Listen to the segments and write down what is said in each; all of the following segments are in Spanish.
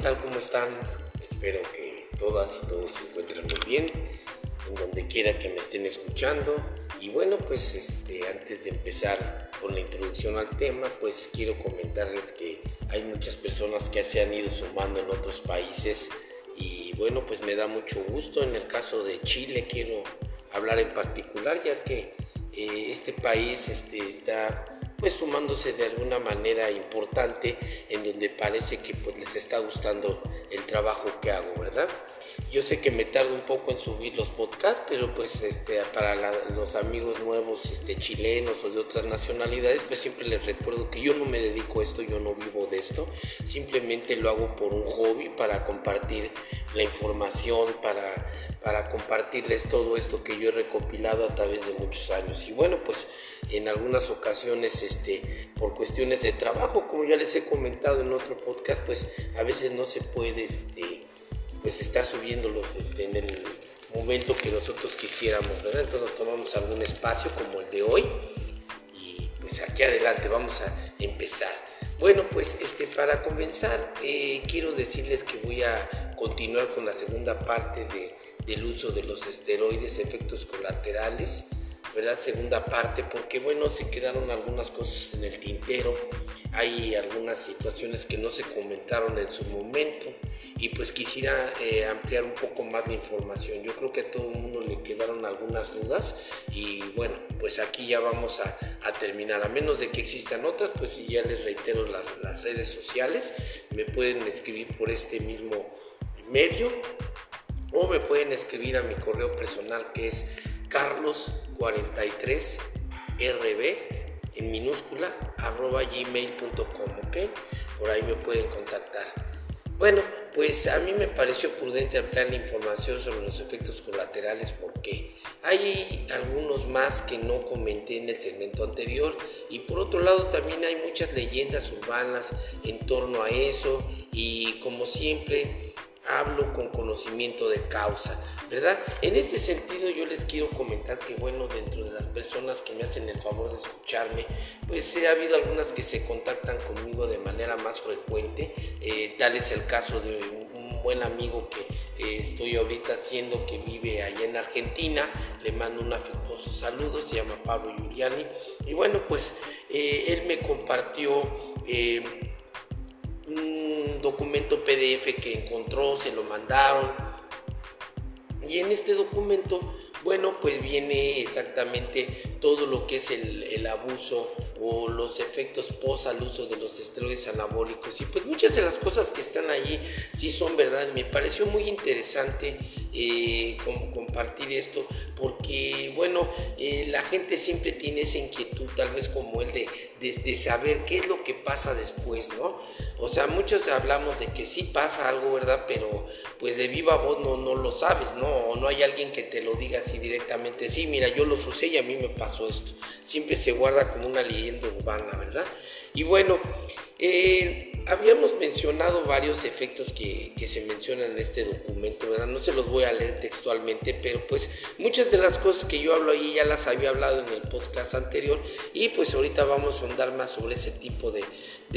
tal? ¿Cómo están? Espero que todas y todos se encuentren muy bien, en donde quiera que me estén escuchando. Y bueno, pues este, antes de empezar con la introducción al tema, pues quiero comentarles que hay muchas personas que se han ido sumando en otros países y bueno, pues me da mucho gusto. En el caso de Chile quiero hablar en particular, ya que eh, este país este, está pues sumándose de alguna manera importante en donde parece que pues les está gustando el trabajo que hago, ¿verdad? Yo sé que me tardo un poco en subir los podcasts, pero pues este, para los amigos nuevos este, chilenos o de otras nacionalidades, pues siempre les recuerdo que yo no me dedico a esto, yo no vivo de esto, simplemente lo hago por un hobby, para compartir la información, para, para compartirles todo esto que yo he recopilado a través de muchos años. Y bueno, pues en algunas ocasiones este, por cuestiones de trabajo, como ya les he comentado en otro podcast, pues a veces no se puede este, pues estar subiéndolos este, en el momento que nosotros quisiéramos. Entonces tomamos algún espacio como el de hoy y pues aquí adelante vamos a empezar. Bueno, pues este, para comenzar eh, quiero decirles que voy a continuar con la segunda parte de, del uso de los esteroides, efectos colaterales. ¿Verdad? Segunda parte, porque bueno, se quedaron algunas cosas en el tintero, hay algunas situaciones que no se comentaron en su momento. Y pues quisiera eh, ampliar un poco más la información. Yo creo que a todo el mundo le quedaron algunas dudas. Y bueno, pues aquí ya vamos a, terminar, a menos de que existan otras, pues ya les reitero las, las redes sociales, me pueden escribir por este mismo medio. O me pueden escribir a mi correo personal que es carlos43rb en minúscula arroba gmail.com, ¿ok? Por ahí me pueden contactar. Bueno, pues a mí me pareció prudente ampliar la información sobre los efectos colaterales porque hay algunos más que no comenté en el segmento anterior y por otro lado también hay muchas leyendas urbanas en torno a eso y como siempre hablo con conocimiento de causa, ¿verdad? En este sentido yo les quiero comentar que, bueno, dentro de las personas que me hacen el favor de escucharme, pues ha habido algunas que se contactan conmigo de manera más frecuente, eh, tal es el caso de un, buen amigo que eh, estoy ahorita haciendo que vive allá en Argentina, le mando un afectuoso saludo, se llama Pablo Giuliani, y bueno, pues eh, él me compartió un documento PDF que encontró, se lo mandaron. Y en este documento, bueno, pues viene exactamente todo lo que es el, abuso o los efectos post al uso de los esteroides anabólicos. Y pues muchas de las cosas que están allí sí son verdad. Me pareció muy interesante eh, compartir esto porque, bueno, eh, la gente siempre tiene esa inquietud, tal vez como el de, de, saber qué es lo que pasa después, ¿no? O sea, muchos hablamos de que sí pasa algo, ¿verdad? Pero pues de viva voz no, no lo sabes, ¿no? O no hay alguien que te lo diga así directamente, sí, mira, yo lo usé y a mí me pasó esto. Siempre se guarda como una leyenda urbana, ¿verdad? Y bueno, eh, habíamos mencionado varios efectos que, se mencionan en este documento, ¿verdad? No se los voy a leer textualmente, pero pues muchas de las cosas que yo hablo ahí ya las había hablado en el podcast anterior y pues ahorita vamos a andar más sobre ese tipo de,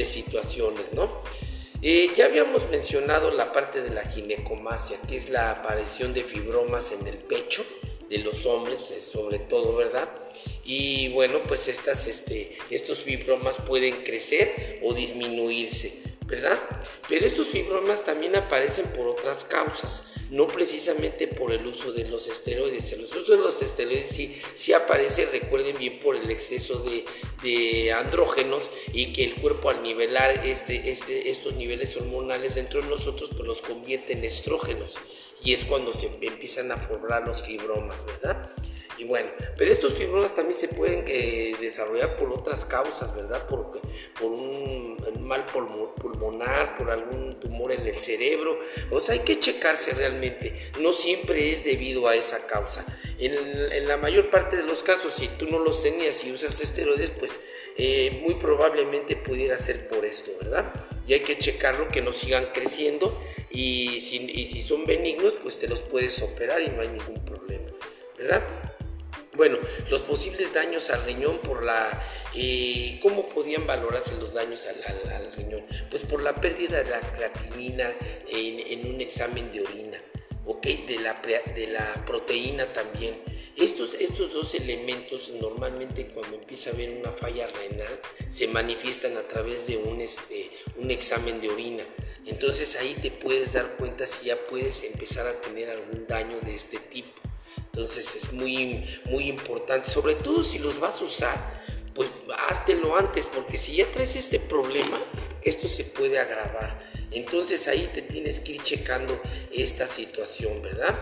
situaciones, ¿no? Eh, ya habíamos mencionado la parte de la ginecomasia, que es la aparición de fibromas en el pecho de los hombres, sobre todo, ¿verdad? Y bueno, pues estas, este, estos fibromas pueden crecer o disminuirse, ¿verdad? Pero estos fibromas también aparecen por otras causas, no precisamente por el uso de los esteroides. El uso de los esteroides sí, sí aparece, recuerden bien, por el exceso de, de andrógenos y que el cuerpo al nivelar este, este, estos niveles hormonales dentro de nosotros pues los convierte en estrógenos y es cuando se empiezan a formar los fibromas, ¿verdad? Y bueno, pero estos fibromas también se pueden eh, desarrollar por otras causas, ¿verdad? Por, por un, mal pulmonar, por algún tumor en el cerebro. O sea, hay que checarse realmente. No siempre es debido a esa causa. En, la mayor parte de los casos, si tú no los tenías y usas esteroides, pues eh, muy probablemente pudiera ser por esto, ¿verdad? Y hay que checarlo, que no sigan creciendo y si, son benignos, pues te los puedes operar y no hay ningún problema, ¿verdad? Bueno, los posibles daños al riñón por la... Eh, ¿Cómo podían valorarse los daños al, riñón? Pues por la pérdida de la creatinina en, un examen de orina, ¿ok? De la, de la proteína también. Estos, estos dos elementos normalmente cuando empieza a haber una falla renal se manifiestan a través de un, este, un examen de orina. Entonces ahí te puedes dar cuenta si ya puedes empezar a tener algún daño de este tipo. Entonces es muy, muy importante, sobre todo si los vas a usar, pues háztelo antes, porque si ya traes este problema, esto se puede agravar. Entonces ahí te tienes que ir checando esta situación, ¿verdad?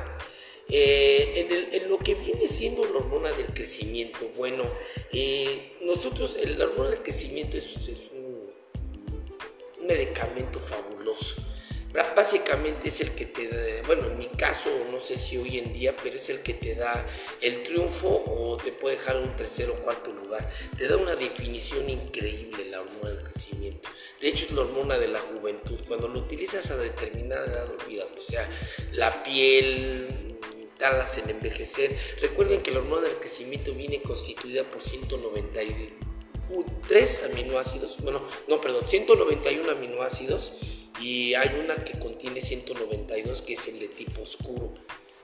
Eh, en, lo que viene siendo la hormona del crecimiento, bueno, eh, nosotros, la hormona del crecimiento es, un medicamento fabuloso Básicamente es el que te da, bueno, en mi caso, no sé si hoy en día, pero es el que te da el triunfo o te puede dejar un tercer o cuarto lugar. Te da una definición increíble la hormona del crecimiento. De hecho, es la hormona de la juventud. Cuando lo utilizas a determinada edad, olvídate. O sea, la piel, tardas en envejecer. Recuerden que la hormona del crecimiento viene constituida por 193 aminoácidos, bueno, no, perdón, 191 aminoácidos y hay una que contiene 192 que es el de tipo oscuro.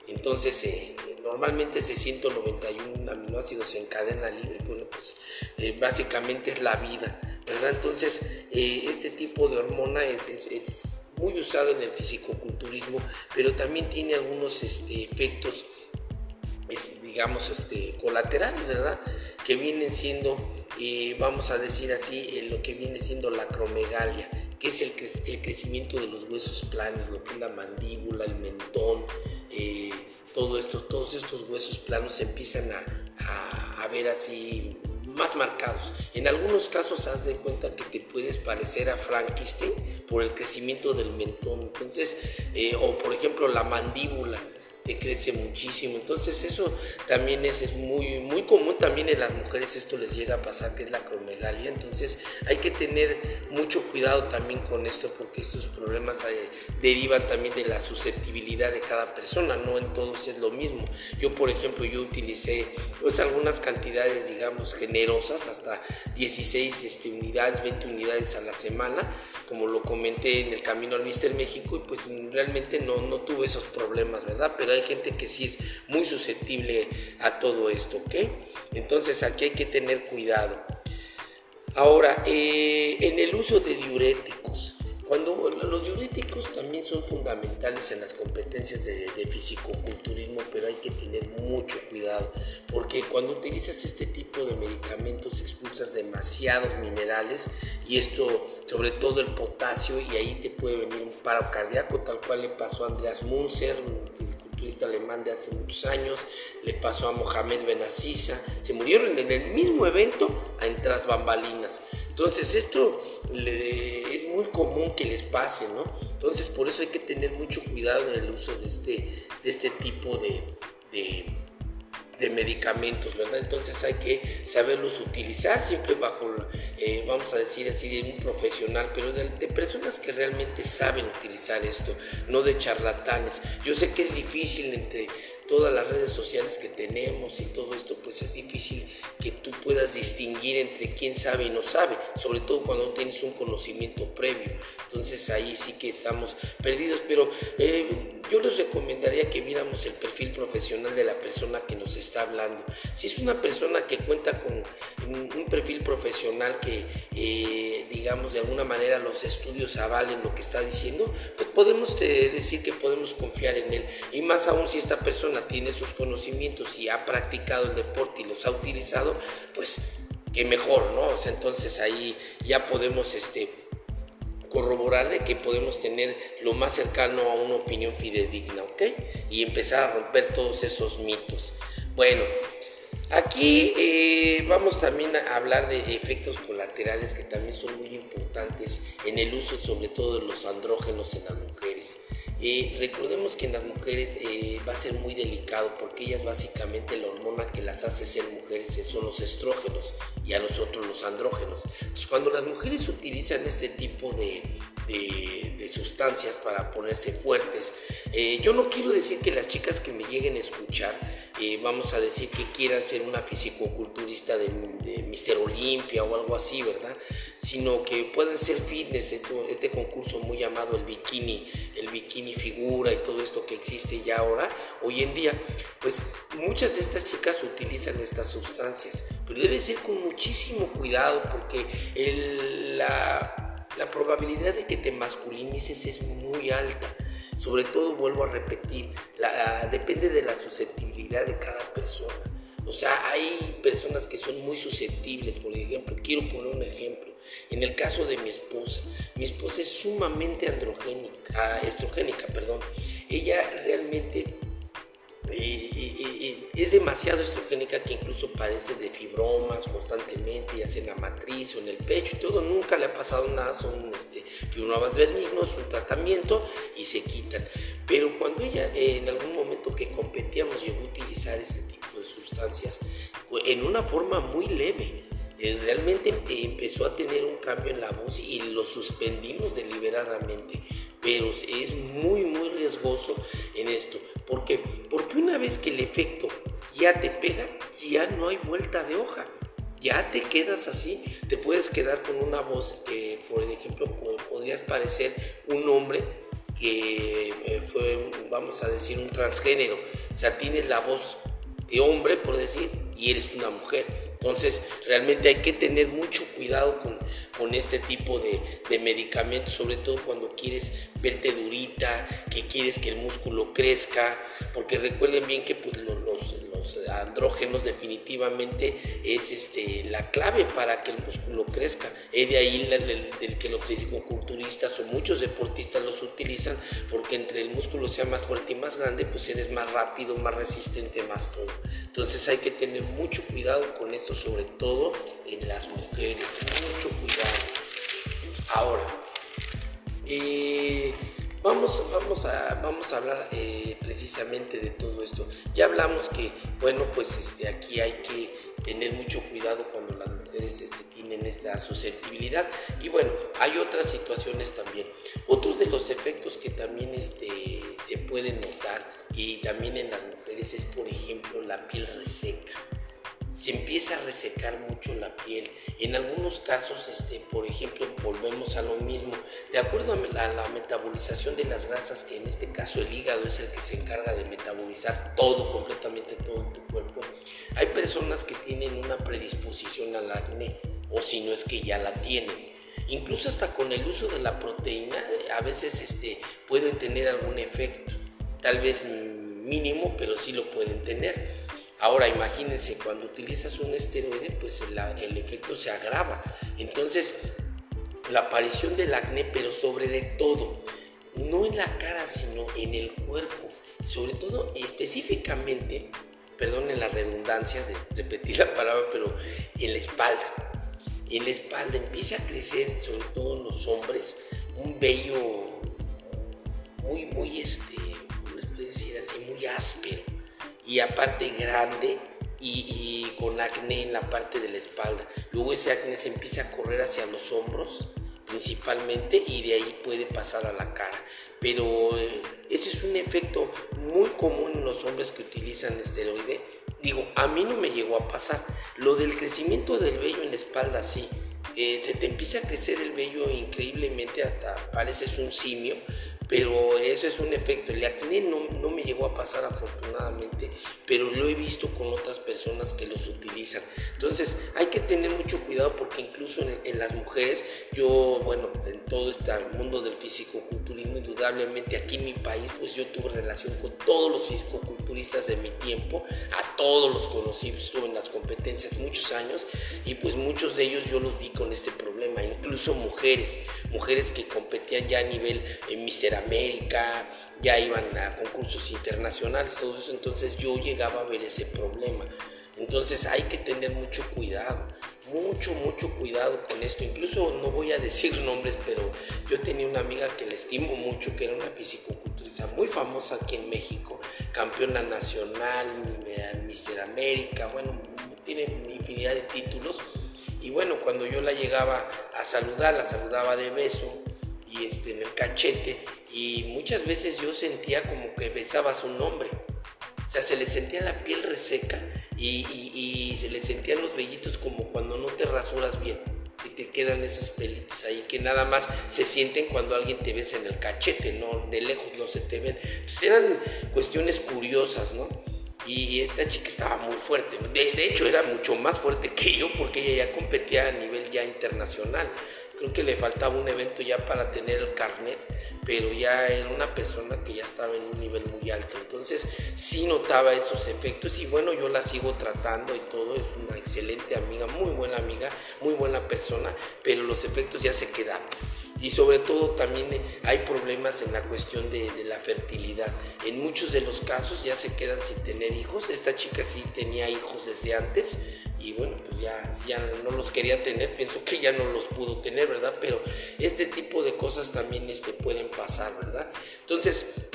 Entonces, eh, normalmente ese 191 aminoácidos en cadena libre, bueno, pues eh, básicamente es la vida, ¿verdad? Entonces, eh, este tipo de hormona es, es, muy usado en el fisicoculturismo, pero también tiene algunos este, efectos, digamos, este, colaterales, ¿verdad? Que vienen siendo, vamos a decir así, lo que viene siendo la cromegalia que es el, crecimiento de los huesos planos, lo que es la mandíbula, el mentón, eh, todo esto, todos estos huesos planos se empiezan a, a, ver así más marcados. En algunos casos haz de cuenta que te puedes parecer a Frankenstein por el crecimiento del mentón, entonces, eh, o por ejemplo la mandíbula crece muchísimo. Entonces eso también es, es, muy, muy común también en las mujeres, esto les llega a pasar, que es la cromegalia. Entonces hay que tener mucho cuidado también con esto porque estos problemas eh, derivan también de la susceptibilidad de cada persona, no en todos es lo mismo. Yo por ejemplo, yo utilicé pues algunas cantidades, digamos, generosas, hasta 16 este, unidades, 20 unidades a la semana, como lo comenté en el camino al Mister México, y pues realmente no, no tuve esos problemas, ¿verdad? Pero hay gente que sí es muy susceptible a todo esto, ¿ok? Entonces aquí hay que tener cuidado. Ahora, eh, en el uso de diuréticos, cuando los diuréticos también son fundamentales en las competencias de, de fisicoculturismo, pero hay que tener mucho cuidado, porque cuando utilizas este tipo de medicamentos expulsas demasiados minerales y esto, sobre todo el potasio, y ahí te puede venir un paro cardíaco, tal cual le pasó a Andreas Munzer, alemán de hace muchos años, le pasó a Mohamed Benaziza, se murieron en el mismo evento a entras bambalinas. Entonces esto es muy común que les pase, ¿no? Entonces por eso hay que tener mucho cuidado en el uso de este, de este tipo de medicamentos, ¿verdad? Entonces hay que saberlos utilizar siempre bajo, eh, vamos a decir así, de un profesional, pero de, personas que realmente saben utilizar esto, no de charlatanes. Yo sé que es difícil entre todas las redes sociales que tenemos y todo esto, pues es difícil que tú puedas distinguir entre quién sabe y no sabe, sobre todo cuando no tienes un conocimiento previo. Entonces ahí sí que estamos perdidos, pero eh, yo les recomendaría que viéramos el perfil profesional de la persona que nos está hablando. Si es una persona que cuenta con un perfil profesional que, eh, digamos, de alguna manera los estudios avalen lo que está diciendo, pues podemos eh, decir que podemos confiar en él. Y más aún si esta persona tiene sus conocimientos y ha practicado el deporte y los ha utilizado, pues que mejor, ¿no? entonces ahí ya podemos este, corroborar de que podemos tener lo más cercano a una opinión fidedigna, ¿ok? Y empezar a romper todos esos mitos. Bueno, aquí eh, vamos también a hablar de efectos colaterales que también son muy importantes en el uso sobre todo de los andrógenos en las mujeres. Eh, recordemos que en las mujeres eh, va a ser muy delicado porque ellas básicamente la hormona que las hace ser mujeres son los estrógenos y a nosotros los andrógenos. Cuando las mujeres utilizan este tipo de, sustancias para ponerse fuertes, eh, yo no quiero decir que las chicas que me lleguen a escuchar vamos a decir que quieran ser una fisicoculturista de, de Mister Olimpia o algo así, ¿verdad? Sino que puedan ser fitness, este concurso muy llamado el bikini, el bikini figura y todo esto que existe ya ahora, hoy en día, pues muchas de estas chicas utilizan estas sustancias, pero debe ser con muchísimo cuidado porque la, la probabilidad de que te masculinices es muy alta. Sobre todo, vuelvo a repetir, depende de la susceptibilidad de cada persona. O sea, hay personas que son muy susceptibles, por ejemplo, quiero poner un ejemplo. En el caso de mi esposa, mi esposa es sumamente androgénica, ah, estrogénica, perdón. Ella realmente es demasiado estrogénica que incluso padece de fibromas constantemente, ya sea en la matriz o en el pecho y todo, nunca le ha pasado nada, son este, fibromas benignos, un tratamiento y se quitan. Pero cuando ella en algún momento que competíamos llegó a utilizar este tipo de sustancias en una forma muy leve, eh, realmente empezó a tener un cambio en la voz y lo suspendimos deliberadamente. Pero es muy, muy riesgoso en esto. ¿Por Porque una vez que el efecto ya te pega, ya no hay vuelta de hoja. Ya te quedas así, te puedes quedar con una voz que, por ejemplo, podrías parecer un hombre que eh, fue, vamos a decir, un transgénero. O sea, tienes la voz de hombre, por decir, y eres una mujer entonces, realmente hay que tener mucho cuidado con, este tipo de, de, medicamentos, sobre todo cuando quieres verte durita, que quieres que el músculo crezca, porque recuerden bien que pues, andrógenos definitivamente es este, la clave para que el músculo crezca. Es de ahí del, que los fisicoculturistas o muchos deportistas los utilizan, porque entre el músculo sea más fuerte y más grande, pues eres más rápido, más resistente, más todo. Entonces hay que tener mucho cuidado con esto, sobre todo en las mujeres, mucho cuidado. Ahora, eh, Vamos, vamos, a, vamos a hablar eh, precisamente de todo esto. Ya hablamos que, bueno, pues este, aquí hay que tener mucho cuidado cuando las mujeres este, tienen esta susceptibilidad. Y bueno, hay otras situaciones también. Otros de los efectos que también este, se pueden notar y también en las mujeres es, por ejemplo, la piel reseca se empieza a resecar mucho la piel. En algunos casos, este, por ejemplo, volvemos a lo mismo. De acuerdo a la, metabolización de las grasas, que en este caso el hígado es el que se encarga de metabolizar todo, completamente todo tu cuerpo, hay personas que tienen una predisposición al acné, o si no es que ya la tienen. Incluso hasta con el uso de la proteína, a veces este, pueden tener algún efecto. Tal vez mínimo, pero sí lo pueden tener. Ahora imagínense, cuando utilizas un esteroide, pues el, efecto se agrava. Entonces, la aparición del acné, pero sobre de todo, no en la cara, sino en el cuerpo, sobre todo específicamente, perdón en la redundancia de repetir la palabra, pero en la espalda. En la espalda empieza a crecer, sobre todo en los hombres, un vello muy, muy, este, ¿cómo les puedo decir así? Muy áspero y aparte grande y, con acné en la parte de la espalda. Luego ese acné se empieza a correr hacia los hombros principalmente y de ahí puede pasar a la cara. Pero eh, ese es un efecto muy común en los hombres que utilizan esteroide. Digo, a mí no me llegó a pasar. Lo del crecimiento del vello en la espalda sí. Eh, se te empieza a crecer el vello increíblemente hasta pareces un simio, pero eso es un efecto. El acné no, no, me llegó a pasar afortunadamente, pero lo he visto con otras personas que los utilizan. Entonces hay que tener mucho cuidado porque incluso en, las mujeres, yo, bueno, en todo este mundo del físico-culturismo, indudablemente aquí en mi país, pues yo tuve relación con todos los físico-culturistas de mi tiempo, a todos los conocí, estuve en las competencias muchos años y pues muchos de ellos yo los vi con este problema, incluso mujeres, mujeres que competían ya a nivel en América, ya iban a concursos internacionales, todo eso, entonces yo llegaba a ver ese problema. Entonces hay que tener mucho cuidado, mucho, mucho cuidado con esto. Incluso no voy a decir nombres, pero yo tenía una amiga que le estimo mucho, que era una fisicoculturista muy famosa aquí en México, campeona nacional, Mister América, bueno, tiene infinidad de títulos. Y bueno, cuando yo la llegaba a saludar, la saludaba de beso y este, en el cachete y muchas veces yo sentía como que besaba su nombre. O sea, se le sentía la piel reseca y, se le sentían los vellitos como cuando no te rasuras bien y te quedan esos pelitos ahí que nada más se sienten cuando alguien te besa en el cachete, ¿no? De lejos no se te ven. Entonces eran cuestiones curiosas, ¿no? Y esta chica estaba muy fuerte. De, de hecho, era mucho más fuerte que yo porque ella ya competía a nivel ya internacional creo que le faltaba un evento ya para tener el carnet, pero ya era una persona que ya estaba en un nivel muy alto. Entonces sí notaba esos efectos y bueno, yo la sigo tratando y todo, es una excelente amiga, muy buena amiga, muy buena persona, pero los efectos ya se quedaron y sobre todo también hay problemas en la cuestión de, de, la fertilidad. En muchos de los casos ya se quedan sin tener hijos. Esta chica sí tenía hijos desde antes, y bueno, pues ya, ya no los quería tener, pienso que ya no los pudo tener, ¿verdad? Pero este tipo de cosas también este, pueden pasar, ¿verdad? Entonces,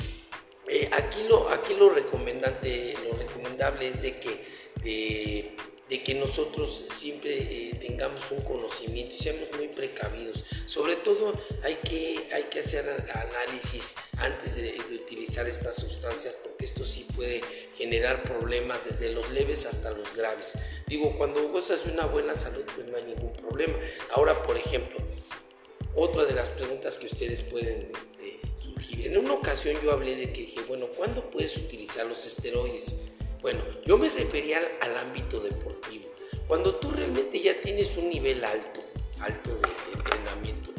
eh, aquí, lo, aquí lo, recomendante, lo recomendable es de que eh, de que nosotros siempre eh, tengamos un conocimiento y seamos muy precavidos. Sobre todo hay que, hay que hacer análisis antes de, utilizar estas sustancias porque esto sí puede generar problemas desde los leves hasta los graves. Digo, cuando gozas de una buena salud pues no hay ningún problema. Ahora, por ejemplo, otra de las preguntas que ustedes pueden este, surgir. En una ocasión yo hablé de que dije, bueno, ¿cuándo puedes utilizar los esteroides? Bueno, yo me refería al, ámbito deportivo. Cuando tú realmente ya tienes un nivel alto, alto de, entrenamiento,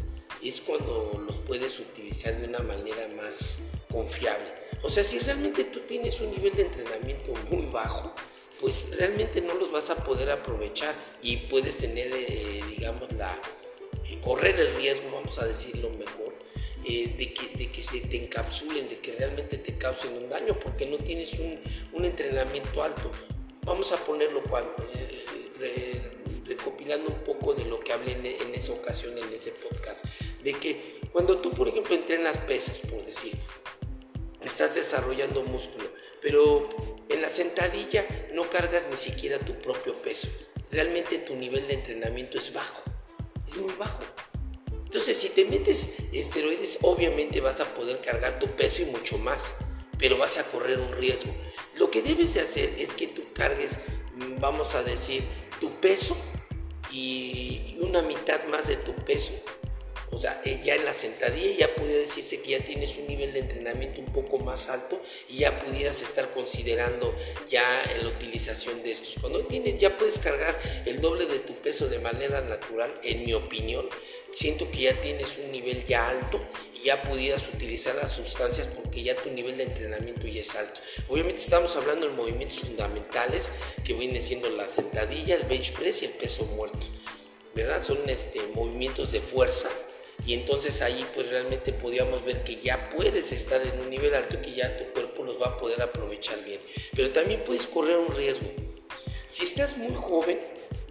es cuando los puedes utilizar de una manera más confiable. O sea, si realmente tú tienes un nivel de entrenamiento muy bajo, pues realmente no los vas a poder aprovechar y puedes tener, eh, digamos, la, eh, correr el riesgo, vamos a decirlo mejor, eh, de, que, de, que, se te encapsulen, de que realmente te causen un daño, porque no tienes un, un entrenamiento alto. Vamos a ponerlo eh, recopilando un poco de lo que hablé en, en, esa ocasión, en ese podcast, de que cuando tú, por ejemplo, entrenas pesas, por decir, estás desarrollando músculo, pero en la sentadilla no cargas ni siquiera tu propio peso. Realmente tu nivel de entrenamiento es bajo, es muy bajo. Entonces, si te metes esteroides, obviamente vas a poder cargar tu peso y mucho más, pero vas a correr un riesgo. Lo que debes de hacer es que tú cargues, vamos a decir, tu peso y una mitad más de tu peso o sea, ya en la sentadilla ya pudiera decirse que ya tienes un nivel de entrenamiento un poco más alto y ya pudieras estar considerando ya la utilización de estos. Cuando tienes, ya puedes cargar el doble de tu peso de manera natural, en mi opinión. Siento que ya tienes un nivel ya alto y ya pudieras utilizar las sustancias porque ya tu nivel de entrenamiento ya es alto. Obviamente estamos hablando de movimientos fundamentales que viene siendo la sentadilla, el bench press y el peso muerto. ¿verdad? Son este, movimientos de fuerza y entonces ahí pues realmente podíamos ver que ya puedes estar en un nivel alto que ya tu cuerpo los va a poder aprovechar bien. Pero también puedes correr un riesgo. Si estás muy joven,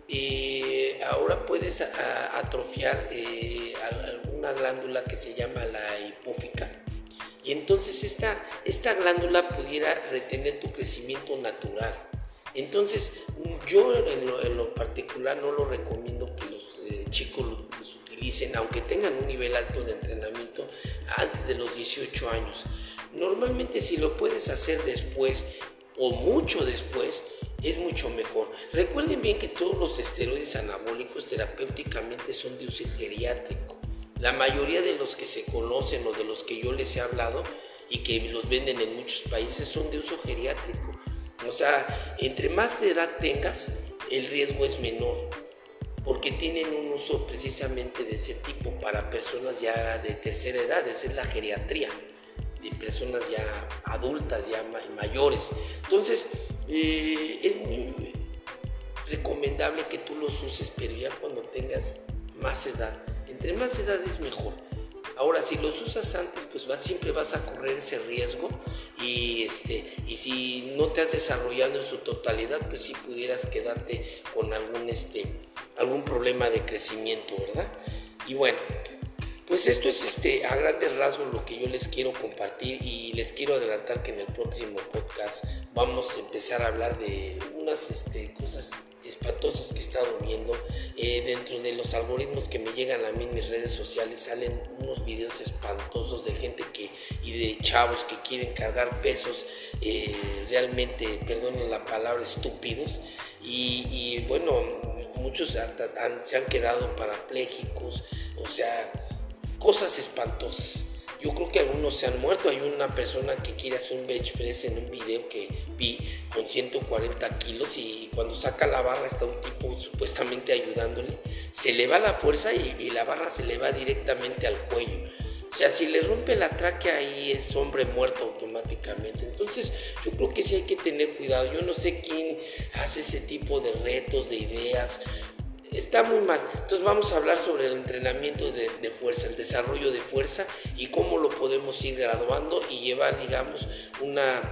eh, ahora puedes atrofiar eh, alguna glándula que se llama la hipófica. Y entonces esta, esta glándula pudiera retener tu crecimiento natural. Entonces, yo en lo, particular no lo recomiendo que los eh, chicos los utilicen, aunque tengan un nivel alto de entrenamiento, antes de los 18 años. Normalmente si lo puedes hacer después o mucho después, es mucho mejor. Recuerden bien que todos los esteroides anabólicos terapéuticamente son de uso geriátrico. La mayoría de los que se conocen o de los que yo les he hablado y que los venden en muchos países son de uso geriátrico. O sea, entre más edad tengas, el riesgo es menor, porque tienen un uso precisamente de ese tipo para personas ya de tercera edad, esa es la geriatría, de personas ya adultas, ya mayores. Entonces, eh, es muy recomendable que tú los uses, pero ya cuando tengas más edad. Entre más edad es mejor Ahora, si los usas antes, pues siempre vas a correr ese riesgo y, este, y si no te has desarrollado en su totalidad, pues sí pudieras quedarte con algún, este, algún problema de crecimiento, ¿verdad? Y bueno, pues esto es este, a grandes rasgos lo que yo les quiero compartir y les quiero adelantar que en el próximo podcast vamos a empezar a hablar de unas este, cosas espantosas que he estado viendo. Eh, dentro de los algoritmos que me llegan a mí en mis redes sociales salen unos videos espantosos de gente que y de chavos que quieren cargar pesos eh, realmente, perdonen la palabra, estúpidos. Y, bueno, muchos hasta se han quedado parapléjicos, o sea, cosas espantosas. Yo creo que algunos se han muerto. Hay una persona que quiere hacer un bench press en un video que vi con 140 kilos y cuando saca la barra está un tipo supuestamente ayudándole. Se le va la fuerza y, la barra se le va directamente al cuello. O sea, si le rompe la tráquea ahí es hombre muerto automáticamente. Entonces yo creo que sí hay que tener cuidado. Yo no sé quién hace ese tipo de retos, de ideas está muy mal. Entonces vamos a hablar sobre el entrenamiento de, fuerza, el desarrollo de fuerza y cómo lo podemos ir graduando y llevar, digamos, una,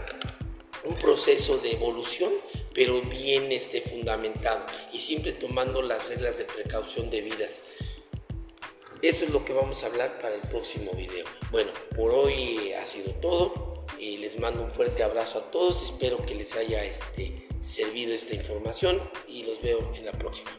un proceso de evolución, pero bien este, fundamentado y siempre tomando las reglas de precaución debidas. Eso es lo que vamos a hablar para el próximo video. Bueno, por hoy ha sido todo. y les mando un fuerte abrazo a todos. Espero que les haya este, servido esta información y los veo en la próxima.